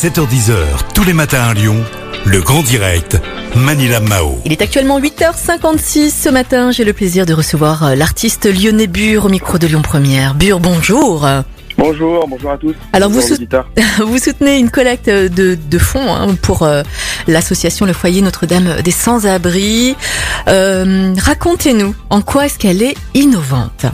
7h10h, tous les matins à Lyon, le grand direct, Manila Mao. Il est actuellement 8h56 ce matin. J'ai le plaisir de recevoir euh, l'artiste lyonnais Bure au micro de Lyon Première. Bure, bonjour. Bonjour, bonjour à tous. Alors vous, sou- vous soutenez une collecte de, de fonds hein, pour euh, l'association Le Foyer Notre-Dame des Sans-Abri. Euh, Racontez-nous, en quoi est-ce qu'elle est innovante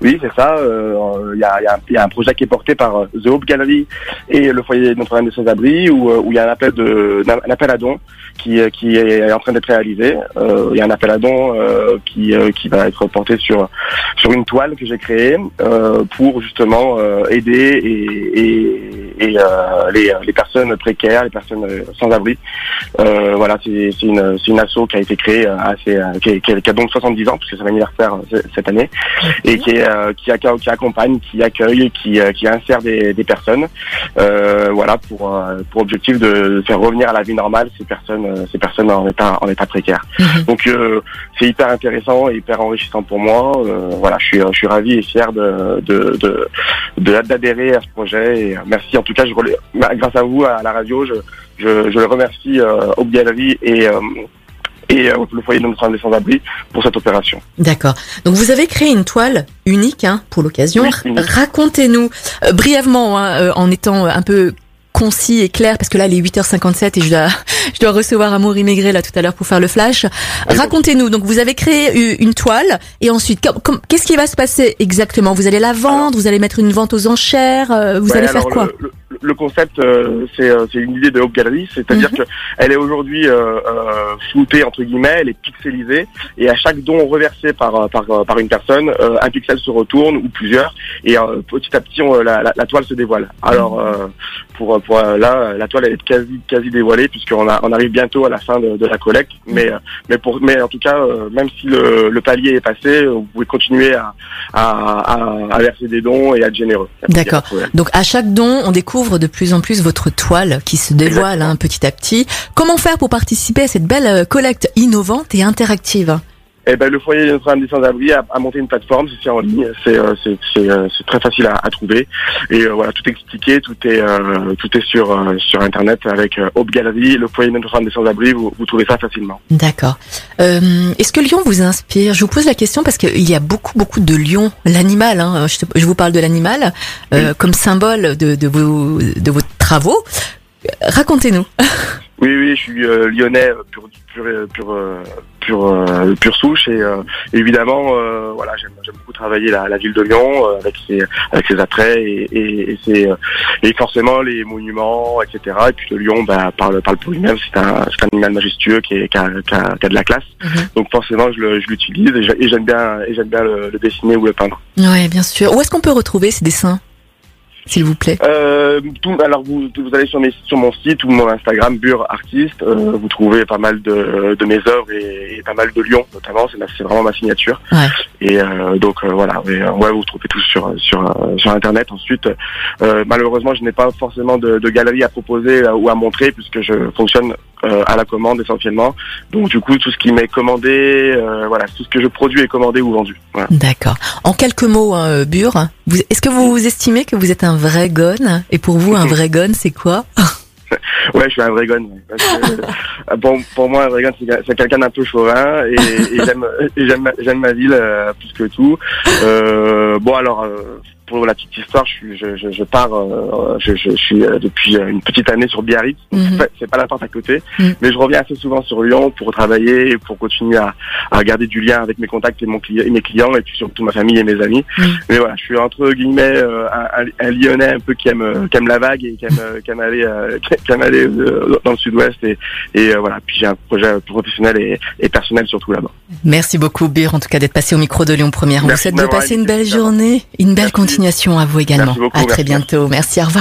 Oui, c'est ça. euh, Il y, a, y a y a un projet qui est porté par euh, The Hope Gallery et le foyer Notre-Dame des Sans-Abri où, euh, il y a un appel, de, un appel à dons qui, euh, qui est en train d'être réalisé. Euh, il y a un appel à dons euh, qui, euh, qui va être porté sur, sur une toile que j'ai créée euh, pour justement euh, aider et, et, et, euh, les, les personnes précaires, les personnes euh, sans abri. Euh, voilà, c'est une, c'est une asso qui a été créée euh, assez, euh, qui, a- qui a donc 70 ans puisque c'est l'anniversaire euh, cette année et qui, est, euh, qui, qui accompagne, qui accueille, qui, euh, qui insère des, des personnes. Euh, voilà pour euh, pour objectif de faire revenir à la vie normale ces personnes euh, ces personnes en état en état précaire. Mhm. Donc euh, c'est hyper intéressant et hyper enrichissant pour moi. Euh, voilà, je suis je suis ravi et fier de de de de- d'adhérer à ce projet et euh, merci en tout cas je relais- bah, grâce à vous à la radio je je, je le remercie euh, Hope Gallery et euh, et euh, le foyer de notre sans-abri pour cette opération. D'accord. Donc vous avez créé une toile unique hein, pour l'occasion. Oui. Racontez-nous euh, brièvement, hein, en étant un peu concis et clair, parce que là, il est 8h57 et je dois, je dois recevoir Amaury Maigret là tout à l'heure pour faire le flash. Racontez-nous, donc vous avez créé une toile et ensuite, qu'est-ce qui va se passer exactement? Vous allez la vendre, vous allez mettre une vente aux enchères, vous Ouais, allez faire quoi? le, le- le concept, euh, c'est euh, c'est une idée de Hope Gallery, c'est-à-dire Mhm. que elle est aujourd'hui euh, euh, floutée entre guillemets, elle est pixelisée, et à chaque don reversé par euh, par, par une personne, euh, un pixel se retourne ou plusieurs, et euh, petit à petit, on- la, la, la toile se dévoile. Alors euh, pour pour là, la toile elle est quasi quasi dévoilée puisqu'on a on arrive bientôt à la fin de, de la collecte, mais euh, mais pour mais en tout cas, euh, même si le, le palier est passé, vous pouvez continuer à à, à, à verser des dons et à être généreux. D'accord. Donc à chaque don, on découvre de plus en plus votre toile qui se dévoile hein, petit à petit. Comment faire pour participer à cette belle euh, collecte innovante et interactive? Eh ben, le foyer de Notre-Dame des Sans-Abri a, a monté une plateforme, c'est en ligne, c'est euh, euh, c'est très facile à, à trouver et euh, voilà tout est expliqué, tout est euh, tout est sur euh, sur internet avec Hope Gallery, le foyer de Notre-Dame des Sans-Abri, vous, vous trouvez ça facilement. D'accord. Est-ce que Lyon vous inspire? Je vous pose la question parce qu'il y a beaucoup, beaucoup de lions, l'animal. Hein, je, vous parle de l'animal comme symbole de, de vos de vos travaux. Racontez-nous. Oui oui, je suis euh, lyonnais euh, pur pur euh, pur pur, pure souche et euh, évidemment euh, voilà j'aime beaucoup travailler la, la ville de Lyon avec ses avec ses attraits et et, et ses et forcément les monuments etc et puis le lion bah parle parle pour lui-même c'est un c'est un animal majestueux qui est qui a, qui a, qui a de la classe Mhm. donc forcément je le- je l'utilise et j'ai- et j'aime bien et j'aime bien le, le dessiner ou le peindre Oui, bien sûr. Où est-ce qu'on peut retrouver ces dessins, s'il vous plaît Euh, tout, alors vous, vous allez sur, mes, sur mon site ou mon Instagram Bure Artiste, euh, vous trouvez pas mal de, de mes œuvres et, et pas mal de lions notamment, c'est vraiment ma signature. Ouais. Et euh, donc euh, voilà, et, euh, ouais, vous trouvez tout sur sur euh, sur internet. Ensuite, euh, malheureusement, je n'ai pas forcément de, de galerie à proposer ou à montrer puisque je fonctionne euh, à la commande essentiellement. Donc du coup, tout ce qui m'est commandé, euh, voilà, tout ce que je produis est commandé ou vendu. Voilà. D'accord. En quelques mots, hein, Bure, vous- est-ce que vous estimez que vous êtes un vrai gone Et pour vous, un vrai gone, c'est quoi Ouais, je suis un vrai gun. euh, pour, pour moi, un vrai gun, c'est quel- c'est quelqu'un d'un peu chauvin et, et j'aime ma- j'aime ma ville euh, plus que tout. Euh, bon, alors euh, pour la petite histoire, je suis je, je, je pars, euh, je, suis euh, depuis euh, une petite année sur Biarritz. donc Mhm. c'est pas- C'est pas la porte à côté, Mhm. mais je reviens assez souvent sur Lyon pour travailler et pour continuer à, à garder du lien avec mes contacts et, mon cli- et mes clients et puis surtout ma famille et mes amis. Mhm. Mais voilà, je suis entre guillemets un, un- un Lyonnais un peu qui aime qui aime la vague et qui aime qui aime aller qui aime aller dans le Sud-Ouest et et voilà. Puis j'ai un projet professionnel et, et personnel surtout là-bas. Merci beaucoup, Bure, en tout cas, d'être passé au micro de Lyon Première. On vous souhaite de passer une belle journée, une belle Merci. Continuation à vous également. Merci beaucoup, à très merci. bientôt. Merci, au revoir.